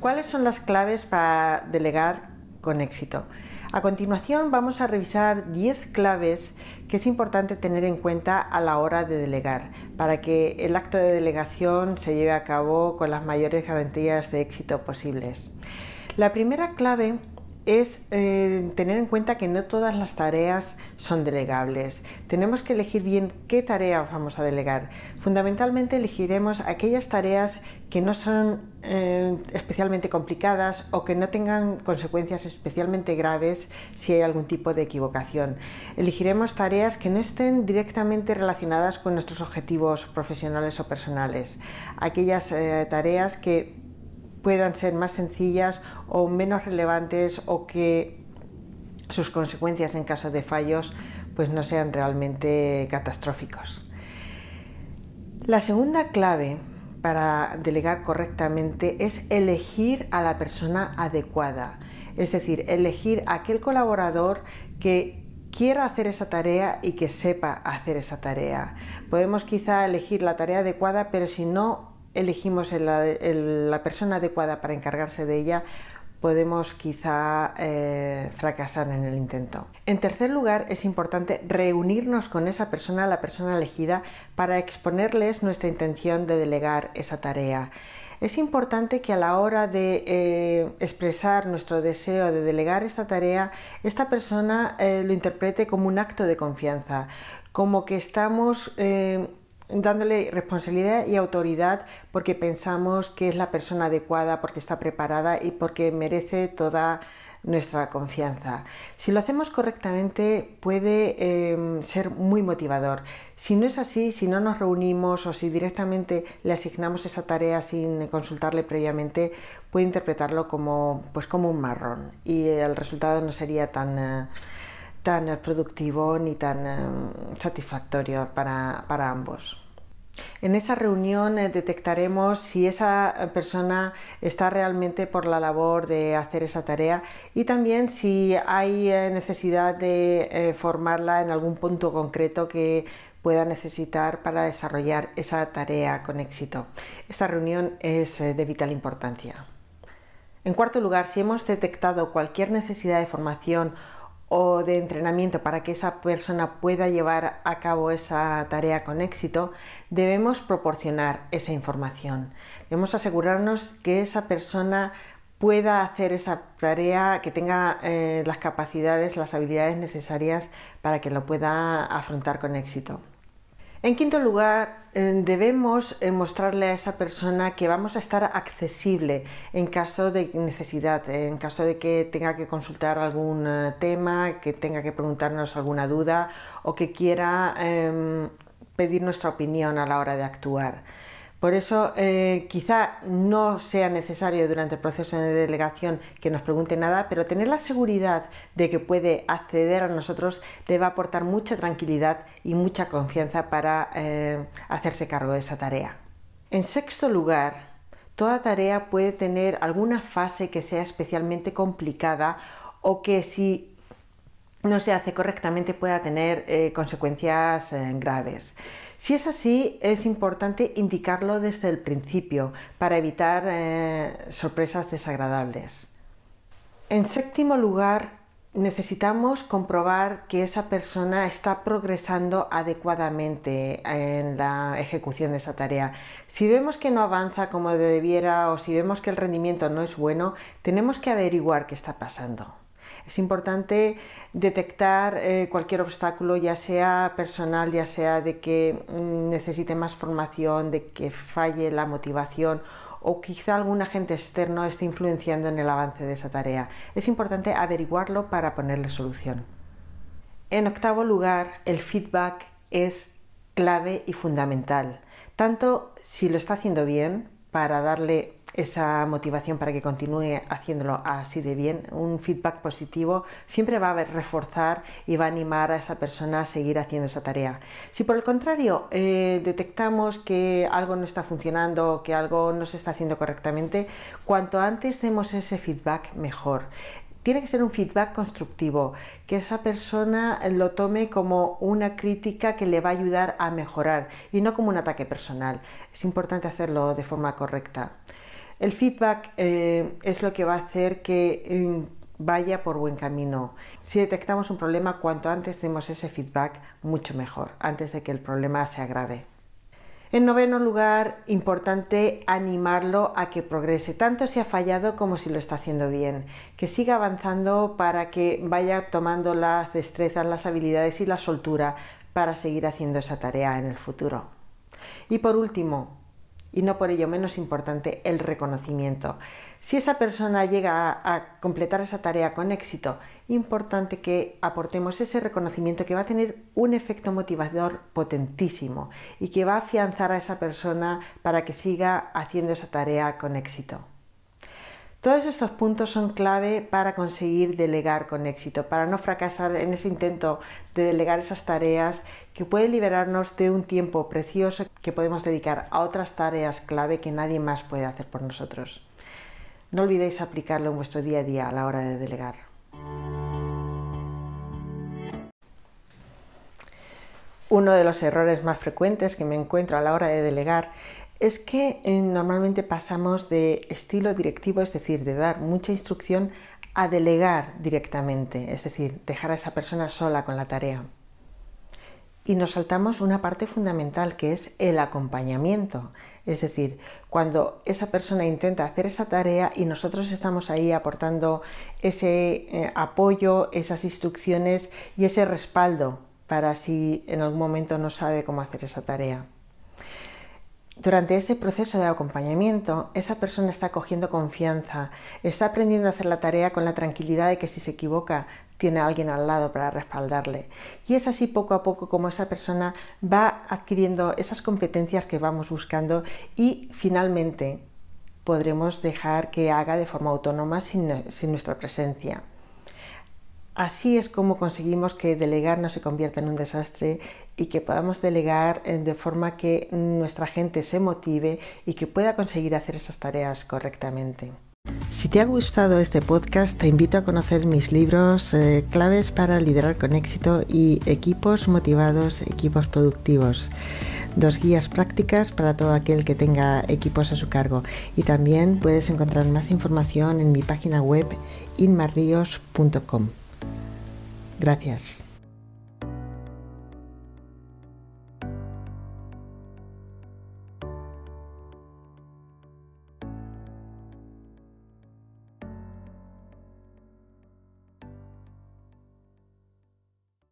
¿Cuáles son las claves para delegar con éxito? A continuación vamos a revisar 10 claves que es importante tener en cuenta a la hora de delegar para que el acto de delegación se lleve a cabo con las mayores garantías de éxito posibles. La primera clave es eh, tener en cuenta que no todas las tareas son delegables. Tenemos que elegir bien qué tareas vamos a delegar. Fundamentalmente elegiremos aquellas tareas que no son eh, especialmente complicadas o que no tengan consecuencias especialmente graves si hay algún tipo de equivocación. Elegiremos tareas que no estén directamente relacionadas con nuestros objetivos profesionales o personales. Aquellas eh, tareas que puedan ser más sencillas o menos relevantes o que sus consecuencias en caso de fallos pues no sean realmente catastróficos. La segunda clave para delegar correctamente es elegir a la persona adecuada, es decir, elegir a aquel colaborador que quiera hacer esa tarea y que sepa hacer esa tarea. Podemos quizá elegir la tarea adecuada, pero si no elegimos la persona adecuada para encargarse de ella, podemos quizá eh, fracasar en el intento. En tercer lugar, es importante reunirnos con esa persona, la persona elegida, para exponerles nuestra intención de delegar esa tarea. Es importante que a la hora de eh, expresar nuestro deseo de delegar esta tarea, esta persona eh, lo interprete como un acto de confianza, como que estamos dándole responsabilidad y autoridad porque pensamos que es la persona adecuada, porque está preparada y porque merece toda nuestra confianza. Si lo hacemos correctamente puede em, ser muy motivador. Si no es así, si no nos reunimos o si directamente le asignamos esa tarea sin consultarle previamente, puede interpretarlo como, pues como un marrón y el resultado no sería tan... Eh, tan productivo ni tan eh, satisfactorio para, ambos. En esa reunión eh, detectaremos si esa persona está realmente por la labor de hacer esa tarea y también si hay eh, necesidad de formarla en algún punto concreto que pueda necesitar para desarrollar esa tarea con éxito. Esta reunión es de vital importancia. En cuarto lugar, si hemos detectado cualquier necesidad de formación o de entrenamiento para que esa persona pueda llevar a cabo esa tarea con éxito, debemos proporcionar esa información. Debemos asegurarnos que esa persona pueda hacer esa tarea, que tenga eh, las capacidades, las habilidades necesarias para que lo pueda afrontar con éxito. En quinto lugar, eh, debemos eh, mostrarle a esa persona que vamos a estar accesible en caso de necesidad, en caso de que tenga que consultar algún eh, tema, que tenga que preguntarnos alguna duda o que quiera em, pedir nuestra opinión a la hora de actuar. Por eso eh, quizá no sea necesario durante el proceso de delegación que nos pregunte nada, pero tener la seguridad de que puede acceder a nosotros le va a aportar mucha tranquilidad y mucha confianza para eh, hacerse cargo de esa tarea. En sexto lugar, toda tarea puede tener alguna fase que sea especialmente complicada o que si no se hace correctamente pueda tener eh, consecuencias graves. Si es así, es importante indicarlo desde el principio para evitar eh, sorpresas desagradables. En séptimo lugar, necesitamos comprobar que esa persona está progresando adecuadamente en la ejecución de esa tarea. Si vemos que no avanza como debiera o si vemos que el rendimiento no es bueno, tenemos que averiguar qué está pasando. Es importante detectar eh, cualquier obstáculo, ya sea personal, ya sea de que mm, necesite más formación, de que falle la motivación o quizá algún agente externo esté influenciando en el avance de esa tarea. Es importante averiguarlo para ponerle solución. En octavo lugar, el feedback es clave y fundamental, tanto si lo está haciendo bien para darle esa motivación para que continúe haciéndolo así de bien, un feedback positivo siempre va a reforzar y va a animar a esa persona a seguir haciendo esa tarea. Si por el contrario eh, detectamos que algo no está funcionando, que algo no se está haciendo correctamente, cuanto antes demos ese feedback mejor tiene que ser un feedback constructivo, que esa persona lo tome como una crítica que le va a ayudar a mejorar y no como un ataque personal. Es importante hacerlo de forma correcta. El feedback eh, es lo que va a hacer que eh, vaya por buen camino. Si detectamos un problema, cuanto antes demos ese feedback, mucho mejor, antes de que el problema se agrave. En noveno lugar, importante animarlo a que progrese, tanto si ha fallado como si lo está haciendo bien, que siga avanzando para que vaya tomando las destrezas, las habilidades y la soltura para seguir haciendo esa tarea en el futuro. Y por último, y no por ello menos importante, el reconocimiento. Si esa persona llega a, completar esa tarea con éxito, importante que aportemos ese reconocimiento que va a tener un efecto motivador potentísimo y que va a afianzar a esa persona para que siga haciendo esa tarea con éxito. Todos estos puntos son clave para conseguir delegar con éxito, para no fracasar en ese intento de delegar esas tareas que puede liberarnos de un tiempo precioso que podemos dedicar a otras tareas clave que nadie más puede hacer por nosotros. No olvidéis aplicarlo en vuestro día a día a la hora de delegar. Uno de los errores más frecuentes que me encuentro a la hora de delegar es que eh, normalmente pasamos de estilo directivo, es decir, de dar mucha instrucción, a delegar directamente, es decir, dejar a esa persona sola con la tarea. Y nos saltamos una parte fundamental que es el acompañamiento. Es decir, cuando esa persona intenta hacer esa tarea y nosotros estamos ahí aportando ese eh, apoyo, esas instrucciones y ese respaldo para si en algún momento no sabe cómo hacer esa tarea. Durante este proceso de acompañamiento, esa persona está cogiendo confianza, está aprendiendo a hacer la tarea con la tranquilidad de que si se equivoca tiene a alguien al lado para respaldarle. Y es así poco a poco como esa persona va adquiriendo esas competencias que vamos buscando y finalmente podremos dejar que haga de forma autónoma sin, sin nuestra presencia. Así es como conseguimos que delegar no se convierta en un desastre y que podamos delegar eh, de forma que nuestra gente se motive y que pueda conseguir hacer esas tareas correctamente. Si te ha gustado este podcast, te invito a conocer mis libros eh, claves para liderar con éxito y equipos motivados, equipos productivos. Dos guías prácticas para todo aquel que tenga equipos a su cargo. Y también puedes encontrar más información en mi página web inmarrios.com. Gracias.